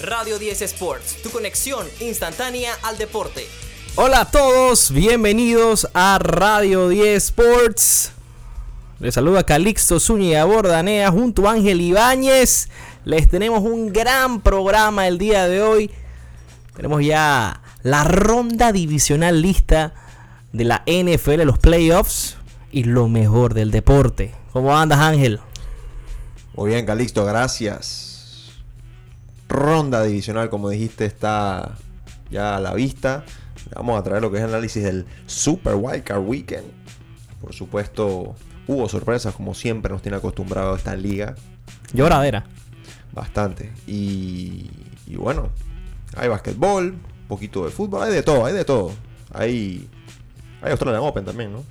Radio 10 Sports, tu conexión instantánea al deporte. Hola a todos, bienvenidos a Radio 10 Sports. Les saluda Calixto Zúñiga Bordanea junto a Ángel Ibáñez. Les tenemos un gran programa el día de hoy. Tenemos ya la ronda divisional lista de la NFL, los playoffs y lo mejor del deporte. ¿Cómo andas, Ángel? Muy bien, Calixto, gracias ronda divisional, como dijiste, está ya a la vista. Vamos a traer lo que es el análisis del Super Wildcard Weekend. Por supuesto, hubo sorpresas, como siempre nos tiene acostumbrado esta liga. Lloradera. Bastante. Y, y bueno, hay basquetbol, un poquito de fútbol, hay de todo, hay de todo. Hay, hay Australian Open también, ¿no?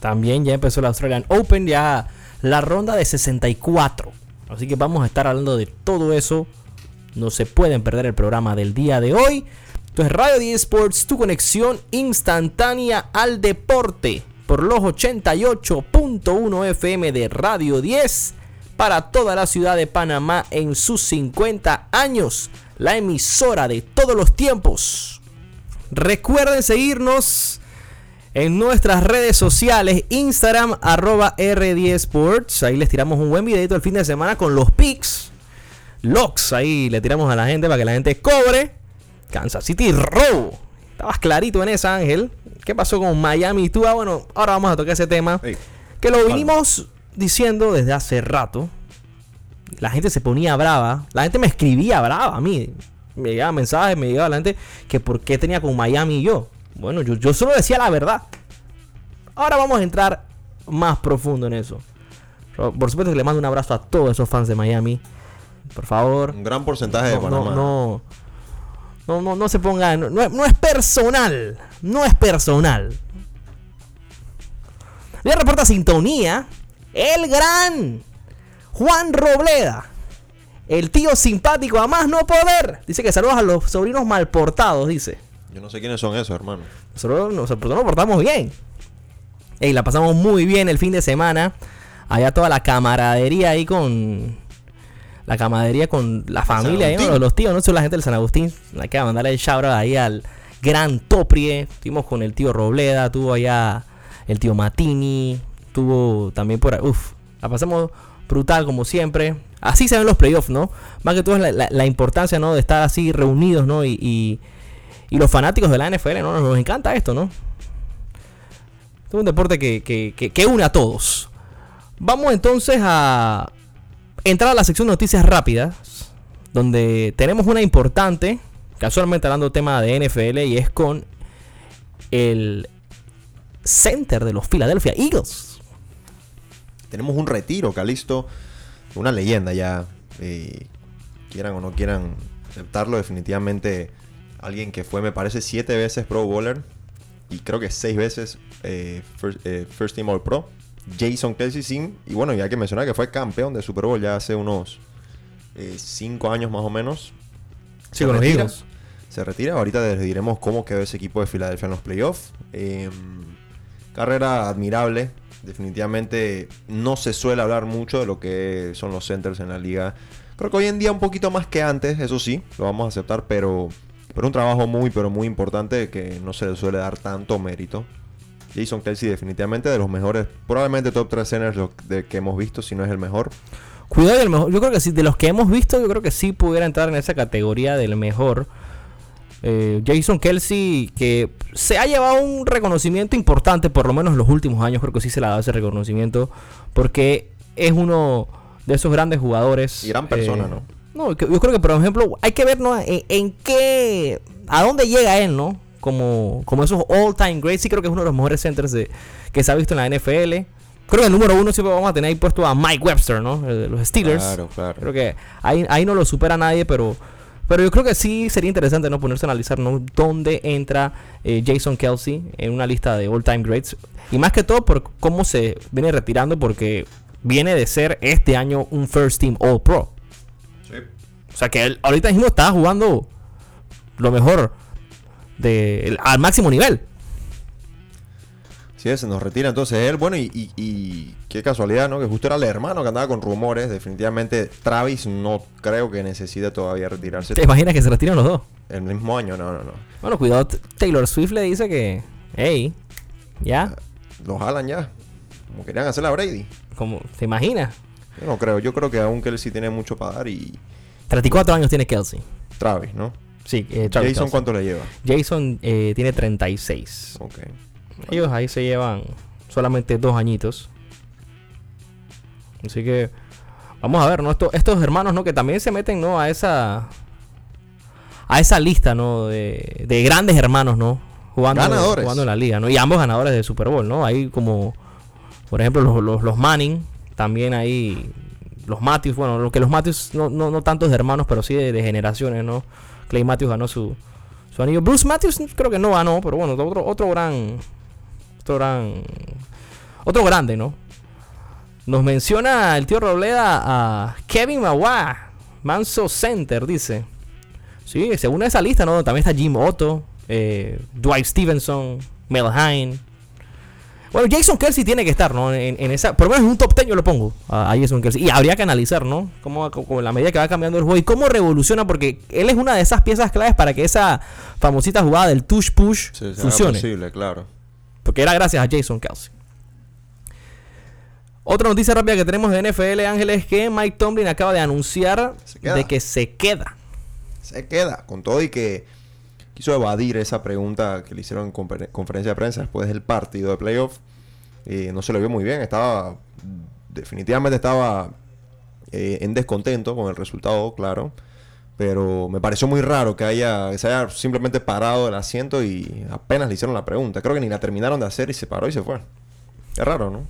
También ya empezó la Australian Open, ya la ronda de 64. Así que vamos a estar hablando de todo eso no se pueden perder el programa del día de hoy. Entonces Radio 10 Sports, tu conexión instantánea al deporte por los 88.1 FM de Radio 10 para toda la ciudad de Panamá en sus 50 años, la emisora de todos los tiempos. Recuerden seguirnos en nuestras redes sociales, Instagram arroba R10 Sports, ahí les tiramos un buen videito el fin de semana con los pics locks ahí le tiramos a la gente para que la gente cobre. Kansas City robo. Estabas clarito en esa, Ángel. ¿Qué pasó con Miami y tú? Ah, bueno, ahora vamos a tocar ese tema. que lo vinimos diciendo desde hace rato. La gente se ponía brava. La gente me escribía brava a mí. Me llegaban mensajes, me llegaba la gente que por qué tenía con Miami y yo. Bueno, yo, yo solo decía la verdad. Ahora vamos a entrar más profundo en eso. Por supuesto que le mando un abrazo a todos esos fans de Miami por favor. Un gran porcentaje de Panamá. No, no, no, no, se ponga. No, no, es personal. No es personal. Le reporta sintonía. El gran Juan Robleda. El tío simpático a más no poder. Dice que saludos a los sobrinos malportados, dice. Yo no sé quiénes son esos, hermano. Nosotros, nosotros nos portamos bien. Y la pasamos muy bien el fin de semana. Allá toda la camaradería ahí con, la camadería con la familia, los, tíos, no sé, la gente del San Agustín. Hay que mandarle el shout ahí al gran Toprie. Estuvimos con el tío Robleda, tuvo allá el tío Matini, tuvo también por ahí. Uf, la pasamos brutal como siempre. Así se ven los playoffs, ¿no? Más que todo es la, importancia, ¿no? De estar así reunidos, ¿no? Y, y, los fanáticos de la NFL, ¿no? Nos encanta esto, ¿no? Es un deporte que, que, que une a todos. Vamos entonces a, entrar a la sección de noticias rápidas, donde tenemos una importante, casualmente hablando tema de NFL, y es con el center de los Philadelphia Eagles. Tenemos un retiro, Calisto, una leyenda ya, eh, quieran o no quieran aceptarlo, definitivamente alguien que fue, me parece, siete veces Pro Bowler y creo que seis veces eh, eh, first, Team All Pro. Jason Kelsey sin. Y bueno, ya que mencionar que fue campeón de Super Bowl ya hace unos 5 eh, años más o menos. Sí, con los Se retira. Ahorita les diremos cómo quedó ese equipo de Filadelfia en los playoffs. Em, carrera admirable. Definitivamente no se suele hablar mucho de lo que son los centers en la liga. Creo que hoy en día un poquito más que antes, eso sí, lo vamos a aceptar, pero, pero un trabajo muy, pero muy importante que no se le suele dar tanto mérito. Jason Kelsey definitivamente de los mejores, probablemente top 3 centers de que hemos visto, si no es el mejor. Cuidado del mejor, yo creo que sí, de los que hemos visto, yo creo que sí pudiera entrar en esa categoría del mejor. Eh, Jason Kelsey, que se ha llevado un reconocimiento importante, por lo menos en los últimos años, creo que sí se le ha dado ese reconocimiento, porque es uno de esos grandes jugadores. Y gran persona, eh, ¿no? No, yo creo que, por ejemplo, hay que ver en qué, a dónde llega él, ¿no? Como, como esos all-time greats. Sí creo que es uno de los mejores centers de, que se ha visto en la NFL. Creo que el número uno siempre vamos a tener ahí puesto a Mike Webster, ¿no? De los Steelers. Claro, claro. Creo que ahí, ahí no lo supera nadie, pero, pero yo creo que sí sería interesante, ¿no? Ponerse a analizar, ¿no? Dónde entra eh, Jason Kelsey en una lista de all-time greats. Y más que todo por cómo se viene retirando, porque viene de ser este año un First Team All Pro. Sí. O sea que él ahorita mismo está jugando lo mejor de, al máximo nivel. Sí, se nos retira entonces él. Bueno, y, y- y qué casualidad, ¿no? Que justo era el hermano que andaba con rumores. Definitivamente Travis no creo que necesite todavía retirarse ¿Te imaginas que se retiran los dos? el mismo año. No, no, no. Bueno, cuidado, Taylor Swift le dice que, hey, ya, Lo jalan ya. Como querían hacer a Brady. como, ¿te imaginas? Yo no creo. Yo creo que aún Kelsey tiene mucho para dar y 34 años tiene Kelsey. Travis, ¿no? Sí, eh, Jason. ¿cuánto le lleva? Jason eh, tiene 36. Ok. Ellos ahí se llevan solamente dos añitos. Así que vamos a ver, ¿no? Estos, estos hermanos, ¿no? Que también se meten, ¿no? A esa a esa lista, ¿no? De, de grandes hermanos, ¿no? Jugando, Ganadores. jugando en la liga, ¿no? Y ambos ganadores de Super Bowl, ¿no? Ahí como, por ejemplo, los, los, los Manning, también ahí los Matthews, bueno, lo que los Matthews no, no, no tantos de hermanos, pero sí de, generaciones, ¿no? Clay Matthews ganó su, su anillo. Bruce Matthews creo que no ganó, pero bueno, otro, otro gran, otro gran, otro grande, ¿no? Nos menciona el tío Robleda a Kevin Mawa, Manso Center, dice. Sí, según esa lista, ¿no? También está Jim Otto, eh, Dwight Stevenson, Mel Hine. Bueno, Jason Kelsey tiene que estar, ¿no? En, en esa, por lo menos en un top 10 yo lo pongo a, a Jason Kelsey. Y habría que analizar, ¿no? Cómo, cómo la medida que va cambiando el juego y cómo revoluciona, porque él es una de esas piezas claves para que esa famosita jugada del tush push Sí, funcione. posible, claro. Porque era gracias a Jason Kelsey. Otra noticia rápida que tenemos de NFL, Ángeles, es que Mike Tomlin acaba de anunciar de que se queda. Se queda con todo y que quiso evadir esa pregunta que le hicieron en confer- conferencia de prensa después del partido de playoff. Eh, no se lo vio muy bien, estaba definitivamente estaba eh, en descontento con el resultado, claro. Pero me pareció muy raro que haya que se haya simplemente parado del asiento y apenas le hicieron la pregunta. Creo que ni la terminaron de hacer y se paró y se fue. Es raro, ¿no?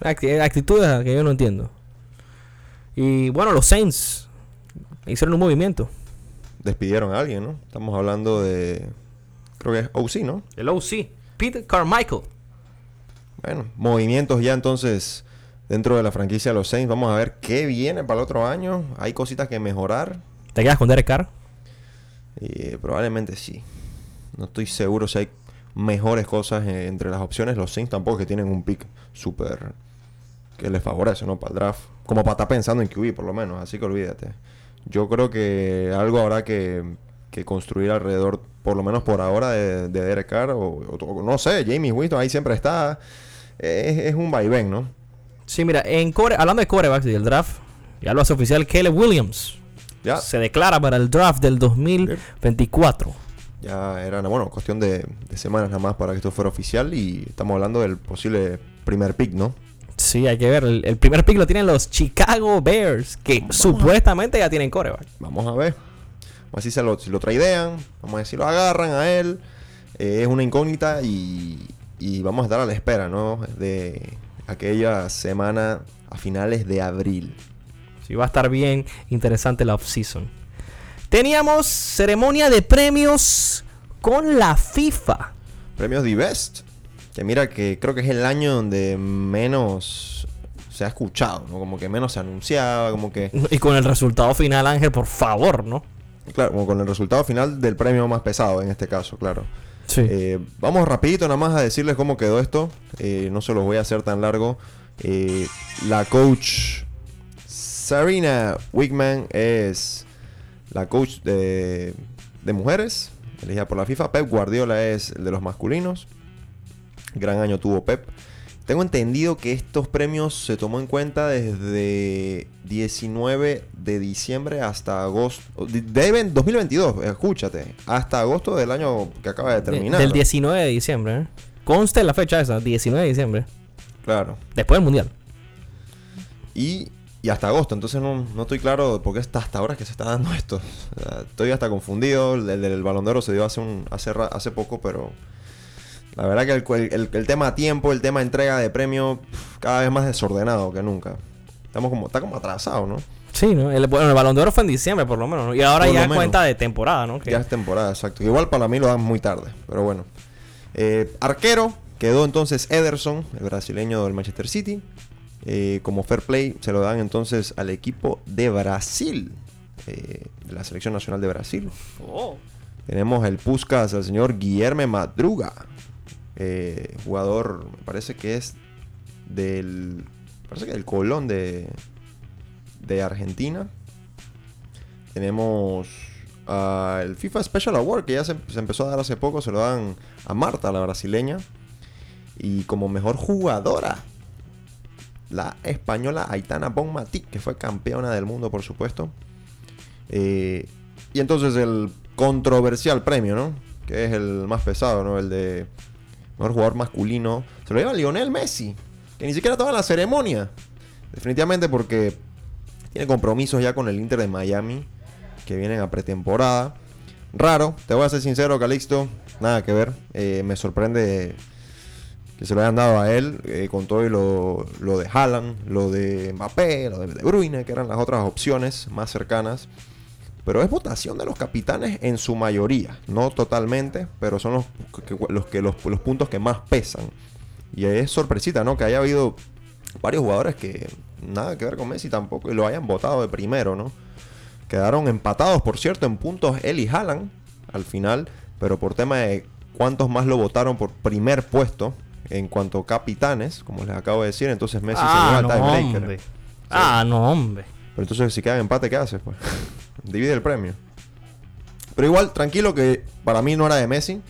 Acti- Actitudes que yo no entiendo. Y bueno, los Saints hicieron un movimiento. Despidieron a alguien, ¿no? Estamos hablando de. Creo que es OC, ¿no? El OC, Peter Carmichael. Bueno, movimientos ya entonces dentro de la franquicia de los Saints. Vamos a ver qué viene para el otro año. Hay cositas que mejorar. ¿Te quedas con Derek Carr? Y probablemente sí. No estoy seguro si hay mejores cosas eh, entre las opciones. Los Saints tampoco que tienen un pick súper que les favorece, ¿no? Para el draft. Como para estar pensando en QB, por lo menos. Así que olvídate. Yo creo que algo habrá que, que construir alrededor, por lo menos por ahora, de, de Derek Carr. O, no sé, Jamie Winston ahí siempre está. Es, es un vaivén, ¿no? Sí, mira, en core, hablando de corebacks y del draft, ya lo hace oficial Caleb Williams. Ya, Se declara para el draft del 2024. ya era, bueno, cuestión de, de semanas nada más para que esto fuera oficial. Y estamos hablando del posible primer pick, ¿no? Sí, hay que ver. El, el primer pick lo tienen los Chicago Bears, que supuestamente ya tienen coreback. Vamos a ver. Vamos a ver si, se lo, si lo traidean. Vamos a ver si lo agarran a él. Eh, es una incógnita y, y vamos a estar a la espera, ¿no? De aquella semana a finales de abril. Sí, va a estar bien interesante la offseason. Teníamos ceremonia de premios con la FIFA. Premios Divest. Que mira que creo que es el año donde menos se ha escuchado, ¿no? Como que menos se anunciaba, como que... Y con el resultado final, Ángel, por favor, ¿no? Claro, como con el resultado final del premio más pesado en este caso, claro. Sí. Eh, vamos rapidito nada más a decirles cómo quedó esto. Eh, no se los voy a hacer tan largo. Eh, la coach Sarina Wigman es la coach de, de mujeres, elegida por la FIFA. Pep Guardiola es el de los masculinos. Gran año tuvo Pep. Tengo entendido que estos premios se tomó en cuenta desde 19 de diciembre hasta agosto. Deben 2022, escúchate. Hasta agosto del año que acaba de De- terminar. del 19 de diciembre, ¿eh? Conste la fecha esa, 19 de diciembre. Claro. Después del Mundial. Y, y hasta agosto. Entonces no, no estoy claro por qué está hasta ahora que se está dando esto. Estoy hasta confundido. El del el Balón de Oro se dio hace, un, hace, hace poco, pero... La verdad que el, el- el tema tiempo, el tema entrega de premio, pf, cada vez más desordenado que nunca. Estamos como, está como atrasado, ¿no? Sí, ¿no? El, bueno, el Balón de Oro fue en diciembre, por lo menos. ¿no? Y ahora Por ya cuenta de temporada, ¿no? Que- Ya es temporada, exacto. Igual para mí lo dan muy tarde, pero bueno. Eh, arquero, quedó entonces Ederson, el brasileño del Manchester City. Eh, como fair play se lo dan entonces al equipo de Brasil, eh, de la selección nacional de Brasil. Oh. Tenemos el Puskas al señor Guillermo Madruga. Eh, jugador, me parece que es del, parece que del Colón de, de Argentina. Tenemos el FIFA Special Award que ya se, empezó a dar hace poco, se lo dan a Marta, la brasileña. Y como mejor jugadora, la española Aitana Bonmatí, que fue campeona del mundo, por supuesto. Eh, y entonces el controversial premio, ¿no? Que es el más pesado, ¿no? El de mejor jugador masculino. Se lo lleva Lionel Messi, que ni siquiera estaba en la ceremonia. Definitivamente porque tiene compromisos ya con el Inter de Miami, que vienen a pretemporada. Raro, te voy a ser sincero, Calixto. Nada que ver. Eh, me sorprende que se lo hayan dado a él eh, con todo y lo, lo de Haaland, lo de Mbappé, lo de De Bruyne, que eran las otras opciones más cercanas. Pero es votación de los capitanes en su mayoría, no totalmente, pero son los que, los, que, los, los puntos que más pesan. Y es sorpresita, ¿no? Que haya habido varios jugadores que nada que ver con Messi tampoco y lo hayan votado de primero, ¿no? Quedaron empatados, por cierto, en puntos él y Haaland al final, pero por tema de cuántos más lo votaron por primer puesto en cuanto a capitanes, como les acabo de decir, entonces Messi se lleva Ah, no, tiebreaker. hombre. Ah, no, hombre. Pero entonces si queda empate, ¿qué haces? Pues? Divide el premio. Pero igual, tranquilo que para mí no era de Messi.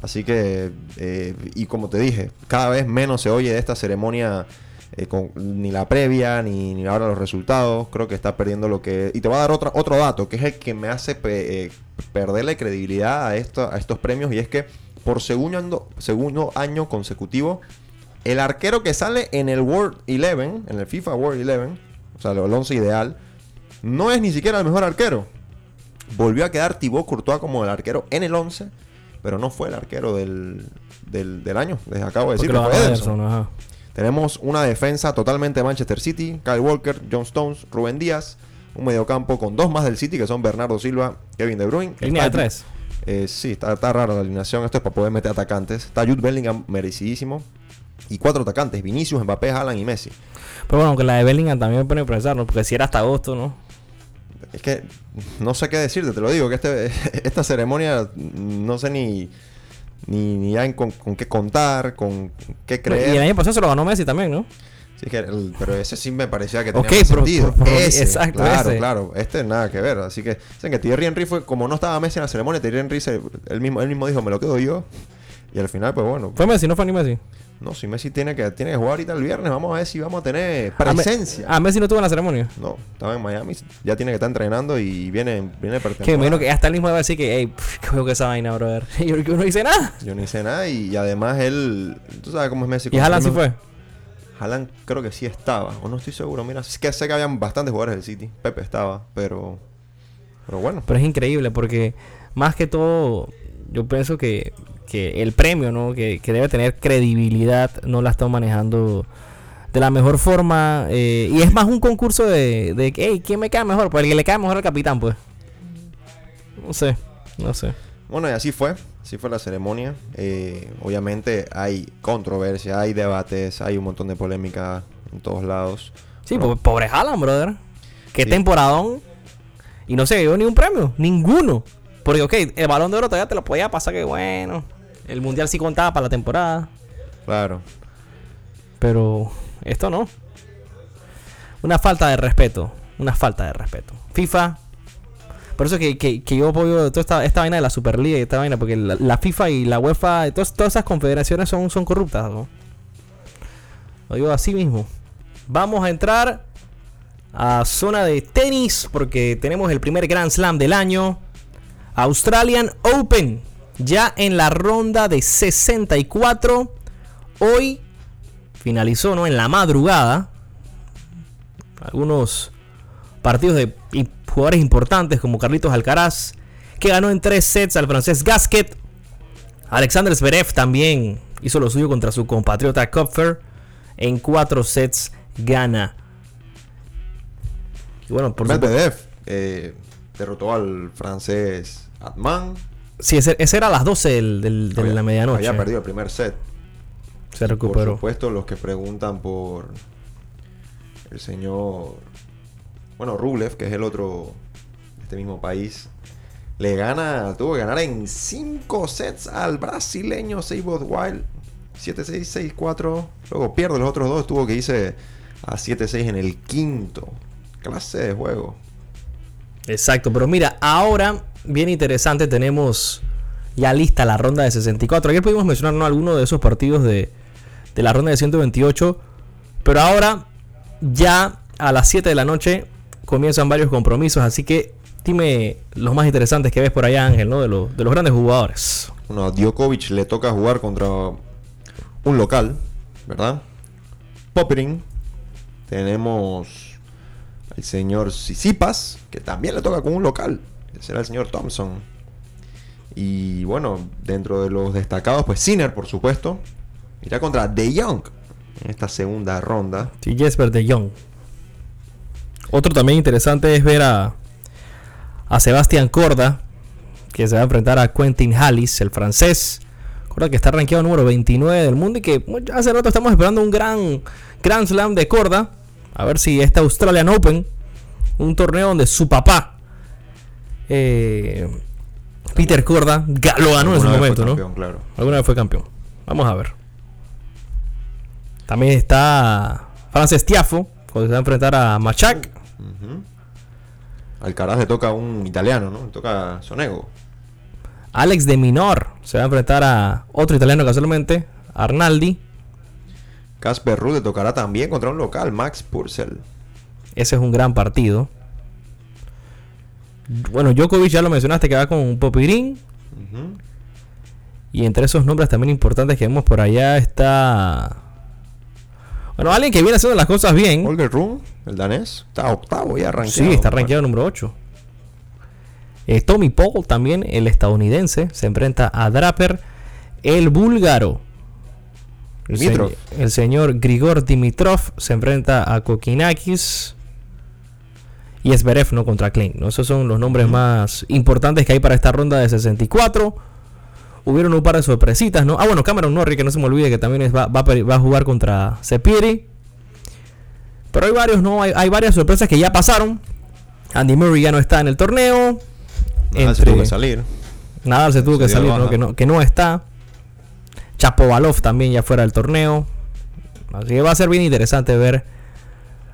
Así que, eh, y como te dije, cada vez menos se oye de esta ceremonia, eh, ni la previa, ni, ni ahora los resultados. Creo que está perdiendo lo que... Y te voy a dar otra, otro dato, que es el que me hace pe- eh, perderle credibilidad a, a estos premios. Y es que por segundo, segundo año consecutivo, el arquero que sale en el World 11, en el FIFA World 11, o sea, el 11 ideal, no es ni siquiera el mejor arquero. Volvió a quedar Thibaut Courtois como el arquero en el 11, pero no fue el arquero del, del, del año. Les acabo de decir que fue Ederson. Ajá. Tenemos una defensa totalmente de Manchester City, Kyle Walker, John Stones, Rubén Díaz, un mediocampo con dos más del City que son Bernardo Silva, Kevin De Bruyne. Línea de tres. eh, sí, está, está rara la alineación. Esto es para poder meter atacantes. Está Jude Bellingham merecidísimo. Y cuatro atacantes: Vinicius, Mbappé, Haaland y Messi. Pero bueno, aunque la de Bellingham también me pone a pensar, ¿no? Porque si era hasta agosto, ¿no? Es que no sé qué decirte, te lo digo, que este, esta ceremonia no sé ni, ni, ni en con, con qué contar, con qué Y el creer. año pasado se lo ganó Messi también, ¿no? Sí, que el- pero ese sí me parecía que tenía Ok, más sentido. Ese, exacto, claro, ese. claro. Este nada que ver. Así que dicen que Thierry Henry fue, como no estaba Messi en la ceremonia, Thierry Henry se- él, mismo, él mismo dijo, me lo quedo yo. Y al final, pues bueno, Fue Messi, no fue ni Messi. No, si Messi tiene que, tiene que jugar ahorita el viernes, vamos a ver si vamos a tener Me- presencia. Ah, Messi no estuvo en la ceremonia. No, estaba en Miami, ya tiene que estar entrenando y viene, viene Que me pretemporada. imagino que hasta él mismo va a decir que, hey, qué juego que esa vaina, brother. Y yo que no hice nada. Yo no hice nada y, y además él, tú sabes cómo es Messi. Y Haaland sí fue. Haaland creo que sí estaba, o no estoy seguro. Mira, es que sé que habían bastantes jugadores del City. Pepe estaba, pero, pero bueno. Pero es increíble porque más que todo, yo pienso que, que el premio, ¿no? Que, que debe tener credibilidad, no la están manejando de la mejor forma. eh, y es más un concurso de, de hey, ¿quién me cae mejor? Pues el que le cae mejor al capitán, pues. No sé, no sé. Bueno, y así fue. Así fue la ceremonia. Eh, obviamente hay controversia, hay debates, hay un montón de polémica en todos lados. Sí, po- pobre Haaland, brother. Qué Sí. temporadón. Y no se dio ni un premio, ninguno. Porque, ok, el balón de oro todavía te lo podía pasar, que bueno. El mundial sí contaba para la temporada. Claro. Pero esto no. Una falta de respeto. Una falta de respeto. FIFA. Por eso que, que, que yo apoyo toda esta, esta vaina de la Superliga y esta vaina. Porque la, la FIFA y la UEFA, todas, todas esas confederaciones son, son corruptas. ¿no? Lo digo así mismo. Vamos a entrar a zona de tenis. Porque tenemos el primer Grand Slam del año. Australian Open. Ya en la ronda de 64. Hoy finalizó ¿no? en la madrugada. Algunos partidos de jugadores importantes como Carlitos Alcaraz, que ganó en tres sets al francés Gasquet. Alexander Zverev también hizo lo suyo contra su compatriota Kopfer. En cuatro sets gana. Y bueno, por. Medvedev eh, derrotó al francés Atman. Sí, ese, ese era a las 12 del- del- de la medianoche. Había perdido el primer set. Se Por recuperó. supuesto, los que preguntan por el señor, bueno, Rublev, que es el otro de este mismo país, le gana, tuvo que ganar en 5 sets al brasileño Seibot Wild. 7-6, 6-4. Luego pierde los otros dos, tuvo que irse a 7-6 en el quinto. Clase de juego. Exacto, pero mira, ahora bien interesante, tenemos ya lista la ronda de 64. Ayer pudimos mencionar ¿no? algunos de esos partidos de, de la ronda de 128, pero ahora ya a las 7 de la noche comienzan varios compromisos, así que dime los más interesantes que ves por allá, Ángel, ¿no? De, los, de los grandes jugadores. Bueno, a Djokovic le toca jugar contra un local, ¿verdad? Poppering. Tenemos el señor Sisipas, que también le toca con un local. Será el señor Thompson. Y bueno, dentro de los destacados, pues Sinner, por supuesto. Irá contra De Jong en esta segunda ronda. Sí, Jesper De Jong. Otro también interesante es ver a, a Sebastián Corda, que se va a enfrentar a Quentin Hallis, el francés. Corda que está rankeado número 29 del mundo y que hace rato estamos esperando un gran Slam de Corda. A ver si este Australian Open, un torneo donde su papá, eh, Peter Corda, lo ganó en su momento, campeón, ¿no? Claro. Alguna vez fue campeón. Vamos a ver. También está Frances Tiafo, cuando se va a enfrentar a Machak. Alcaraz le toca a un italiano, ¿no? Le toca a Sonego. Alex de Minor se va a enfrentar a otro italiano casualmente, Arnaldi. Casper Ruud le tocará también contra un local, Max Purcell. Ese es un gran partido. Bueno, Djokovic ya lo mencionaste que va con un Popirín. Y entre esos nombres también importantes que vemos por allá está. Bueno, alguien que viene haciendo las cosas bien. Holger Rune, el danés, está octavo ya arrancado. Sí, está rankeado número 8. Eh, Tommy Paul también, el estadounidense, se enfrenta a Draper, el búlgaro. El, el, señor Grigor Dimitrov se enfrenta a Kokinakis. Y Esberev no contra Klein. ¿no? Esos son los nombres más importantes que hay para esta ronda de 64. Hubieron un par de sorpresitas, ¿no? Ah, bueno, Cameron Norrie, que no se me olvide que también va, a jugar contra Sepiri. Pero hay varios, ¿no? Hay, varias sorpresas que ya pasaron. Andy Murray ya no está en el torneo. Nada se tuvo que salir. Nada se tuvo que salir, ¿no? Que, ¿no? que no está. Chapovalov también ya fuera del torneo. Así que va a ser bien interesante ver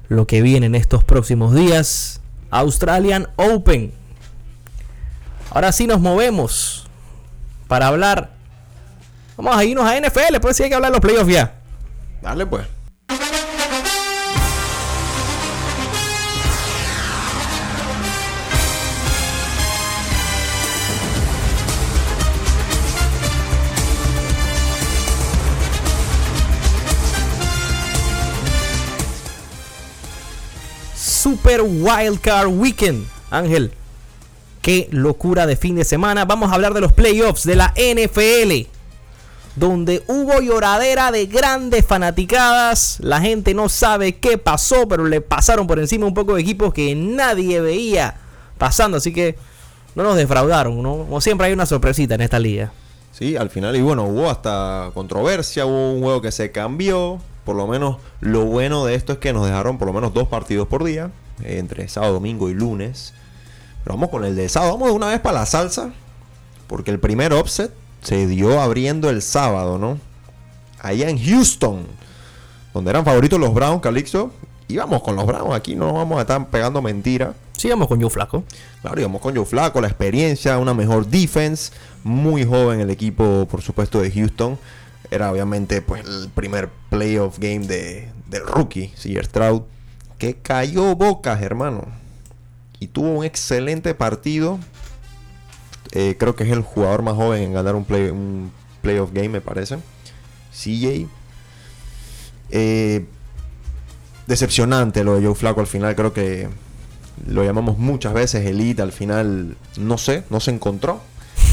lo que viene en estos próximos días. Australian Open. Ahora sí nos movemos para hablar. Vamos a irnos a NFL, pues sí hay que hablar de los playoffs ya. Dale pues. Super Wildcard Weekend. Ángel, qué locura de fin de semana. Vamos a hablar de los playoffs de la NFL. Donde hubo lloradera de grandes fanaticadas. La gente no sabe qué pasó, pero le pasaron por encima un poco de equipos que nadie veía pasando. Así que no nos defraudaron, ¿no? Como siempre hay una sorpresita en esta liga. Sí, al final, y bueno, hubo hasta controversia, hubo un juego que se cambió, por lo menos lo bueno de esto es que nos dejaron por lo menos dos partidos por día, entre sábado, domingo y lunes. Pero vamos con el de sábado, vamos de una vez para la salsa, porque el primer offset se dio abriendo el sábado, ¿no? Allá en Houston, donde eran favoritos los Browns, Calixto. Íbamos con los Browns, aquí no vamos a estar pegando mentira. Sí, íbamos con Joe Flaco. Claro, íbamos con Joe Flaco, la experiencia, una mejor defense. Muy joven el equipo, por supuesto, de Houston. Era obviamente pues el primer playoff game de, del rookie, Sear Stroud, que cayó bocas, hermano. Y tuvo un excelente partido. Eh, creo que es el jugador más joven en ganar un, play, un playoff game, me parece. CJ. Eh, decepcionante lo de Joe Flaco al final. Creo que lo llamamos muchas veces elite. Al final, no sé, no se encontró.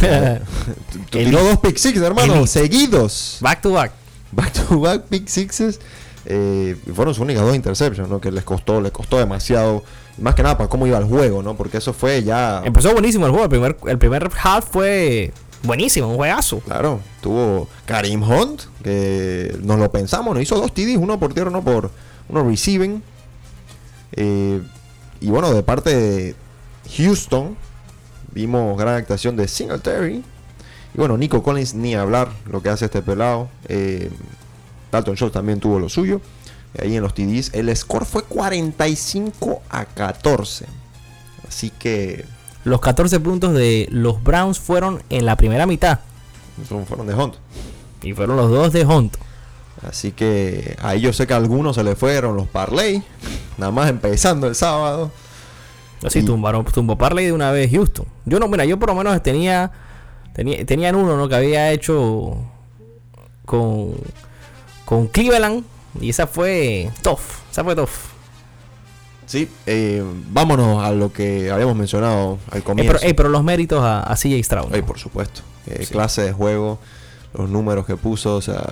Tiró dos pick six, hermano, seguidos. Back to back. Back to back pick sixes. Eh, fueron sus únicas dos interceptions, ¿no? Que les costó, les costó demasiado. Más que nada para cómo iba el juego, ¿no? Porque eso fue ya. Empezó buenísimo el juego. El primer, el primer half fue buenísimo, un juegazo. Claro, tuvo Karim Hunt, que nos lo pensamos, nos hizo dos TDs, uno por tierra, uno por uno receiving. Eh, y bueno, de parte de Houston, vimos gran actuación de Singletary. Y bueno, Nico Collins ni hablar lo que hace este pelado. Eh, Dalton Schultz también tuvo lo suyo. Ahí en los TDs. El score fue 45 a 14. Así que Los 14 puntos de los Browns fueron en la primera mitad. fueron de Hunt. Y fueron los dos de Hunt. Así que ahí yo sé que a algunos se le fueron los parlay. Nada más empezando el sábado. Así Y- tumbaron, tumbó Parley de una vez Houston. Yo no, mira, yo por lo menos tenía, tenía tenían uno ¿no? que había hecho con, con Cleveland. Y esa fue tough. Esa fue tough. Sí, eh, vámonos a lo que habíamos mencionado al Eh, comienzo. pero, eh, pero los méritos a, a CJ Stroud. por supuesto. Eh, Sí. Clase de juego, los números que puso, o sea,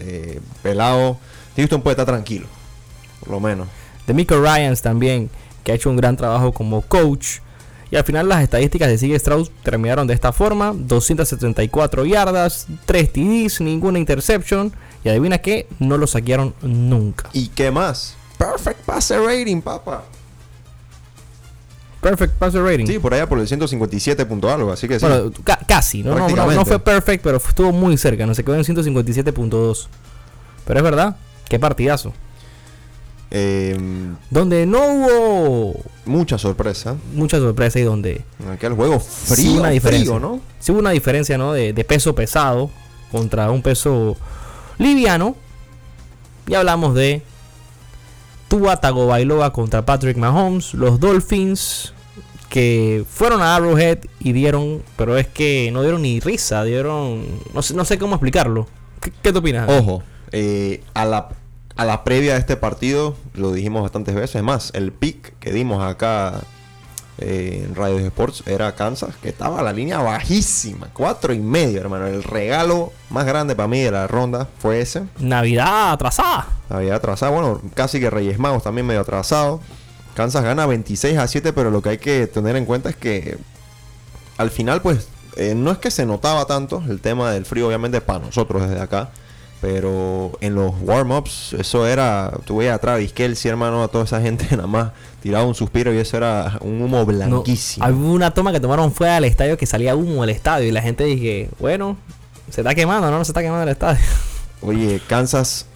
eh, pelado. Houston puede estar tranquilo, por lo menos. De Miko Ryans también, que ha hecho un gran trabajo como coach. Y al final las estadísticas de CJ Stroud terminaron de esta forma. 274 yardas, 3 TDs, ninguna interception. Y adivina qué, no lo saquearon nunca. ¿Y qué más? Perfect passer rating, papá. Perfect passer rating. Sí, por allá por el 157 punto algo, así que sí. Bueno, ca- casi, ¿no? No, no, no fue perfect, pero estuvo muy cerca. No se quedó en 157.2. Pero es verdad, qué partidazo. Eh, Donde no hubo mucha sorpresa. mucha sorpresa y donde aquel juego Sí, frío, una diferencia. frío, ¿no? sí hubo una diferencia, ¿no? De, de peso pesado contra un peso liviano. Y hablamos de Tua Tagovailoa contra Patrick Mahomes, los Dolphins que fueron a Arrowhead y dieron, pero es que no dieron ni risa, dieron, no sé, no sé cómo explicarlo. ¿Qué, qué te opinas? Ojo, eh, a, la, a la previa de este partido, lo dijimos bastantes veces más, el pick que dimos acá eh, en Radio Sports era Kansas, que estaba a la línea bajísima, cuatro y medio, hermano. El regalo más grande para mí de la ronda fue ese. Navidad atrasada. Había atrasado, bueno, casi que Reyes Magos también medio atrasado. Kansas gana 26 a 7, pero lo que hay que tener en cuenta es que al final, pues, eh, no es que se notaba tanto el tema del frío, obviamente, para nosotros desde acá. Pero en los warm-ups, eso era. Tú veías a Travis Kelsey, hermano, a toda esa gente nada más tiraba un suspiro y eso era un humo No, blanquísimo. había una toma que tomaron fuera del estadio que salía humo del estadio y la gente dije, bueno, se está quemando, ¿no? No se está quemando el estadio. Oye, Kansas,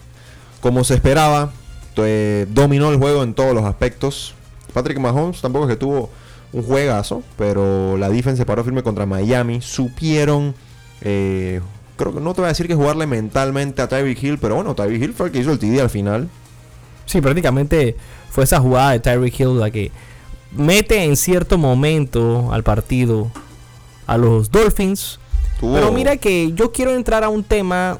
como se esperaba, eh, dominó el juego en todos los aspectos. Patrick Mahomes tampoco es que tuvo un juegazo, pero la defensa se paró firme contra Miami. Supieron, eh, creo que no te voy a decir que jugarle mentalmente a Tyreek Hill, pero bueno, Tyreek Hill fue el que hizo el TD al final. Sí, prácticamente fue esa jugada de Tyreek Hill la que mete en cierto momento al partido a los Dolphins. Tuvo- Pero mira que yo quiero entrar a un tema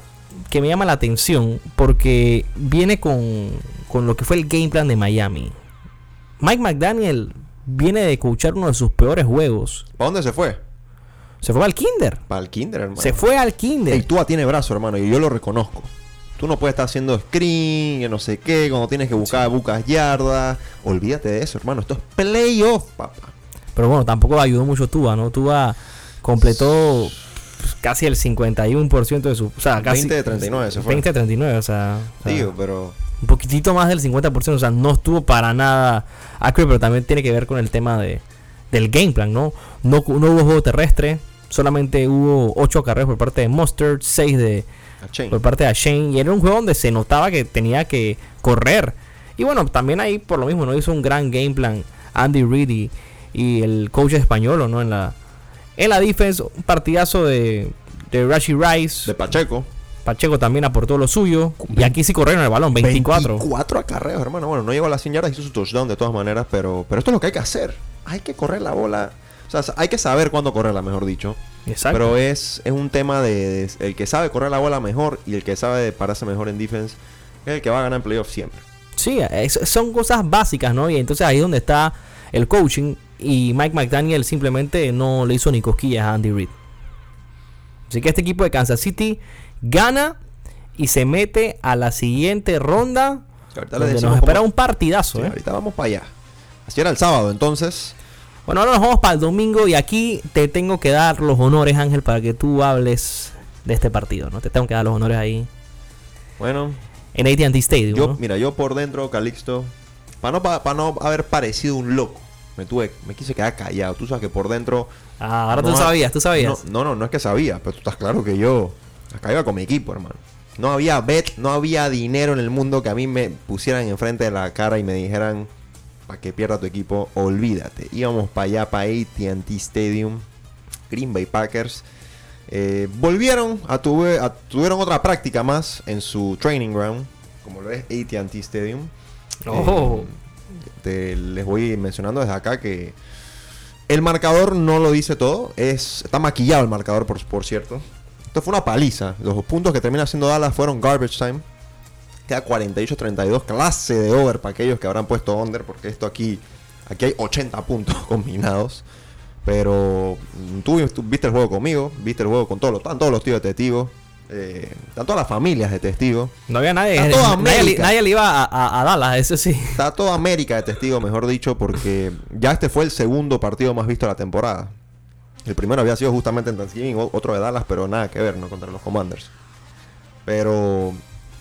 que me llama la atención porque viene con, con lo que fue el game plan de Miami. Mike McDaniel viene de coachar uno de sus peores juegos. ¿Para dónde se fue? Se fue al Kinder. Para el Kinder, hermano. Se fue al Kinder. Ey, Tua tiene brazo, hermano, y yo lo reconozco. Tú no puedes estar haciendo screen, que no sé qué, cuando tienes que buscar buscas yardas. Olvídate de eso, hermano. Esto es playoff, papá. Pero bueno, tampoco ayudó mucho Tua, ¿no? Tua completó casi el 51% de su... O sea, casi... 20 de 39 se fue. 20 de 39, o sea... o sea, Digo, pero un poquitito más del 50%, o sea, no estuvo para nada accurate, pero también tiene que ver con el tema de, del game plan, ¿no? No, no hubo juego terrestre, solamente hubo 8 carreras por parte de Mustard, 6 de, por parte de Shane, y era un juego donde se notaba que tenía que correr. Y bueno, también ahí por lo mismo no hizo un gran game plan Andy Reid y, y el coach español, ¿no? En la, en la defense, un partidazo de, de Rashi Rice. De Pacheco. Pacheco también aportó lo suyo. Y aquí sí corrieron el balón, 24. 24 acarreos, hermano. Bueno, no llegó a las 100 yardas, hizo su touchdown de todas maneras, pero, pero esto es lo que hay que hacer. Hay que correr la bola. O sea, hay que saber cuándo correrla, mejor dicho. Exacto. Pero es, es un tema de, de- el que sabe correr la bola mejor y el que sabe pararse mejor en defense es el que va a ganar en playoff siempre. Sí, es- son cosas básicas, ¿no? Y entonces ahí es donde está el coaching. Y Mike McDaniel simplemente no le hizo ni cosquillas a Andy Reid. Así que este equipo de Kansas City gana y se mete a la siguiente ronda. Ahorita Donde nos espera cómo- un partidazo, Sí, ¿eh? ahorita vamos para allá. Así era el sábado, entonces. Bueno, ahora nos vamos para el domingo y aquí te tengo que dar los honores, Ángel, para que tú hables de este partido, ¿no? Te tengo que dar los honores ahí Bueno, en AT&T Stadium, yo, ¿no? mira, yo por dentro, Calixto, para no, pa- pa no haber parecido un loco, Me tuve, me quise quedar callado. Tú sabes que por dentro. Ah, ahora no tú sabías, tú sabías. No, no, no, no es que sabía, pero tú estás claro que yo acá iba con mi equipo, hermano. No había bet, no había dinero en el mundo que a mí me pusieran enfrente de la cara y me dijeran para que pierda tu equipo, olvídate. Íbamos para allá, para AT&T Stadium, Green Bay Packers. Eh, volvieron a, tuve- a- tuvieron otra práctica más en su training ground, como lo es AT&T Stadium. Oh. Eh, te- les voy mencionando desde acá que el marcador no lo dice todo. Es, está maquillado el marcador, por, por cierto. Esto fue una paliza. Los puntos que termina haciendo Dallas fueron garbage time. Queda 48-32. Clase de over para aquellos que habrán puesto under. Porque esto aquí, aquí hay 80 puntos combinados. Pero mm, tú, tú viste el juego conmigo. Viste el juego con todos los, están todos los tíos de testigos. Eh, están todas las familias de testigos. No había nadie. Está toda Nadie, América. nadie le iba a, a- a Dallas, eso sí. Está toda América de testigo, mejor dicho, porque ya este fue el segundo partido más visto de la temporada. El primero había sido justamente en Thanksgiving, otro de Dallas, pero nada que ver, ¿no? Contra los Commanders. Pero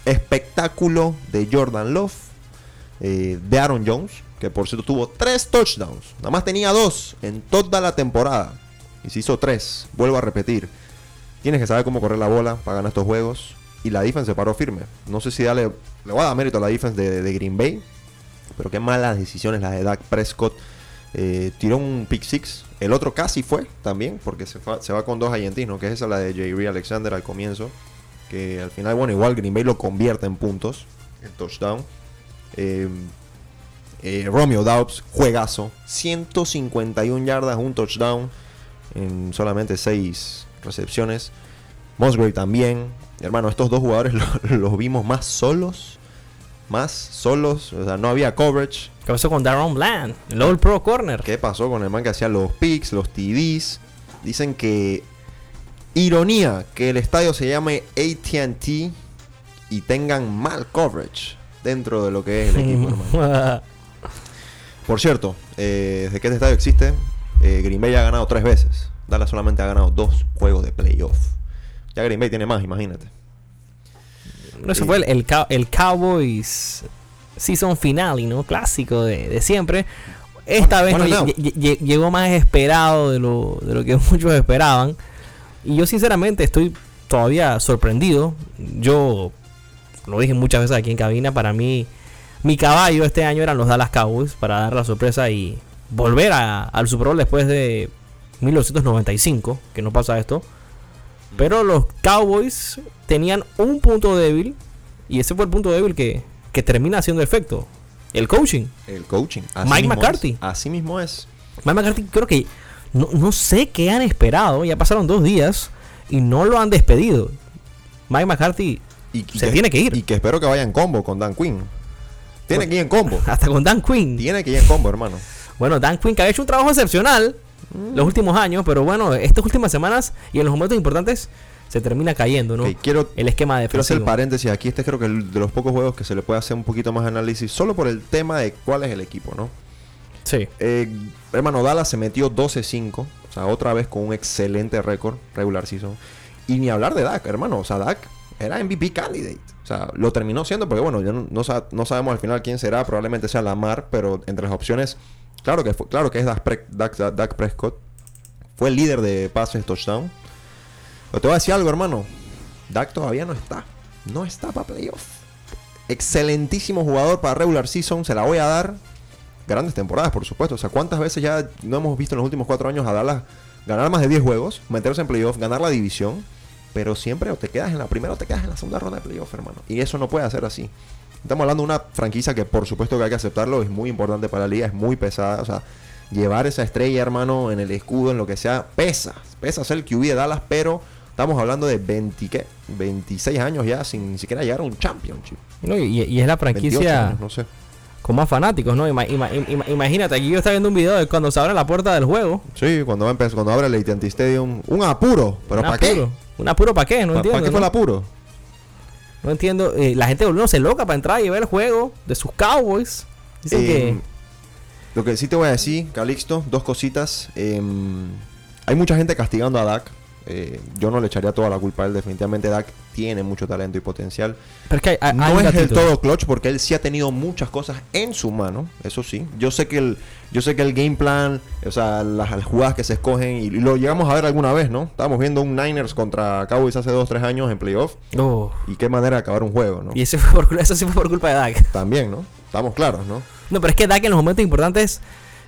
espectáculo de Jordan Love, eh, de Aaron Jones, que por cierto tuvo tres touchdowns. Nada más tenía dos en toda la temporada. Y se hizo tres. Vuelvo a repetir. Tienes que saber cómo correr la bola para ganar estos juegos. Y la defense se paró firme. No sé si darle. Le voy a dar mérito a la defense de, Green Bay. Pero qué malas decisiones las de Dak Prescott. Eh, tiró un pick six. El otro casi fue también. Porque se, va con dos argentinos. Que es esa la de J.R. Alexander al comienzo. Que al final, bueno, igual Green Bay lo convierte en puntos. El touchdown. Eh, eh, Romeo Dobbs, juegazo. 151 yardas, un touchdown. En solamente 6 recepciones. Musgrave también. Hermano, estos dos jugadores lo- los vimos más solos. Más solos. O sea, no había coverage. ¿Qué pasó con Darren Bland? El All Pro Corner. ¿Qué pasó con el man que hacía los picks, los TDs? Dicen que. Ironía que el estadio se llame ATT y tengan mal coverage dentro de lo que es el equipo, hermano. Por cierto, eh, desde que este estadio existe, eh, Green Bay ha ganado tres veces. Dallas solamente ha ganado dos juegos de playoff. Ya Green Bay tiene más, imagínate. Eso fue el, el, el Cowboys Season Finale, ¿no? Clásico de, de siempre. Esta vez no, llegó más esperado de lo, de lo que muchos esperaban. Y yo sinceramente estoy todavía sorprendido. Yo lo dije muchas veces aquí en cabina. Para mí, mi caballo este año eran los Dallas Cowboys para dar la sorpresa y volver a- al Super Bowl después de 1995, que no pasa esto. Pero los Cowboys tenían un punto débil y ese fue el punto débil que, que termina haciendo efecto. El coaching. El coaching. Así Mike mismo McCarthy. es. Así mismo es. Mike McCarthy creo que no, no sé qué han esperado. Ya pasaron dos días y no lo han despedido. Mike McCarthy Y, Se tiene que ir. Y que espero que vaya en combo con Dan Quinn. Tiene que ir en combo. hasta con Dan Quinn. Tiene que ir en combo, hermano. Bueno, Dan Quinn que ha hecho un trabajo excepcional los últimos años, pero bueno, estas últimas semanas y en los momentos importantes se termina cayendo, ¿no? Ok, quiero, El esquema quiero hacer defensivo. paréntesis aquí. Este creo que el de los pocos juegos que se le puede hacer un poquito más análisis. Solo por el tema de cuál es el equipo, ¿no? Sí. Eh, hermano, Dallas se metió 12-5. O sea, otra vez con un excelente récord regular season. Y ni hablar de Dak, hermano. O sea, Dak era MVP candidate. O sea, lo terminó siendo porque, bueno, ya no, no sa- no sabemos al final quién será. Probablemente sea Lamar, pero entre las opciones, claro que, claro que es Dak Prescott. Fue el líder de pases touchdown. Pero te voy a decir algo, hermano. Dak todavía no está. No está para playoff. Excelentísimo jugador para regular season. Se la voy a dar grandes temporadas, por supuesto. O sea, ¿cuántas veces ya no hemos visto en los últimos cuatro años a Dallas ganar más de 10 juegos, meterse en playoff, ganar la división? Pero siempre o te quedas en la primera o te quedas en la segunda ronda de playoff, hermano. Y eso no puede ser así. Estamos hablando de una franquicia que por supuesto que hay que aceptarlo, es muy importante para la liga, es muy pesada. O sea, llevar esa estrella, hermano, en el escudo, en lo que sea, pesa. Pesa ser el QB de Dallas, pero estamos hablando de 20, ¿qué? 26 años ya sin ni siquiera llegar a un championship. No, y, y es la 28 franquicia años, no sé. Con más fanáticos, ¿no? Ima- ima- ima- imagínate, aquí yo estaba viendo un video de cuando se abre la puerta del juego. Sí, cuando, va cuando abre el AT&T Stadium, un apuro. ¿Pero para qué? ¿Un apuro para qué? No ¿Para entiendo. qué fue ¿no? el apuro? No entiendo. Eh, la gente volviéndose loca para entrar y ver el juego de sus Cowboys. Dicen Eh, que. Lo que sí te voy a decir, Calixto, dos cositas. Eh, hay mucha gente castigando a Dak. Eh, yo no le echaría toda la culpa a él. Definitivamente Dak tiene mucho talento y potencial. Hay, hay- no es el datito. todo clutch porque él sí ha tenido muchas cosas en su mano, eso sí. Yo sé que el, yo sé que el game plan, o sea, las, las jugadas que se escogen, y lo llegamos a ver alguna vez, ¿no? Estábamos viendo un Niners contra Cowboys hace 2 3 años en playoff. Oh, Y qué manera de acabar un juego, ¿no? y eso, fue por, eso sí fue por culpa de Dak. También, ¿no? Estamos claros, ¿no? No, pero es que Dak en los momentos importantes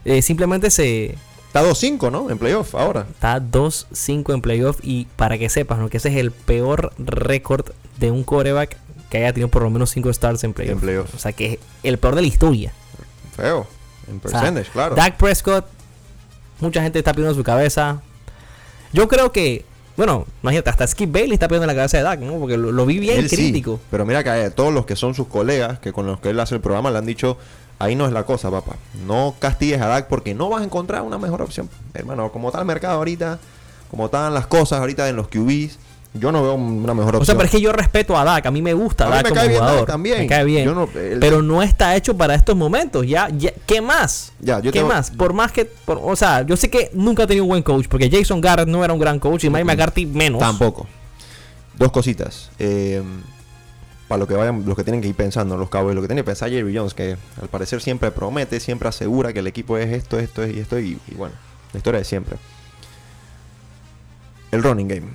eh, simplemente se Está 2-5, ¿no? En playoff ahora. está 2-5 en playoff y para que sepas, ¿no? que ese es el peor récord de un coreback que haya tenido por lo menos 5 stars en playoff. En playoff. O sea, que es el peor de la historia. Feo. En O sea, percentage, claro. Dak Prescott, mucha gente está pidiendo su cabeza. Yo creo que, bueno, imagínate, hasta Skip Bailey está pidiendo en la cabeza de Dak, ¿no? Porque lo, lo vi bien Él sí, crítico. pero mira que a todos los que son sus colegas, que con los que él hace el programa, le han dicho, ahí no es la cosa, papá. No castigues a Dak porque no vas a encontrar una mejor opción. Hermano, como está el mercado ahorita, como están las cosas ahorita en los QBs, yo no veo una mejor opción. O sea, pero es que yo respeto a Dak, a mí me gusta A mí Dak me como cae bien Dak jugador. también. Me cae bien. No- pero no está hecho para estos momentos. Ya, ya ¿qué más? Ya, yo ¿Qué tengo- más? Por más que, por- o sea, yo sé que nunca ha tenido un buen coach, porque Jason Garrett no era un gran coach y Mike McCarthy menos. Tampoco. Dos cositas. Eh, para lo que vayan, los que tienen que ir pensando, los Cowboys, lo que tiene que pensar Jerry Jones, que al parecer siempre promete, siempre asegura que el equipo es esto, esto y esto, y, y bueno, la historia de siempre. El running game.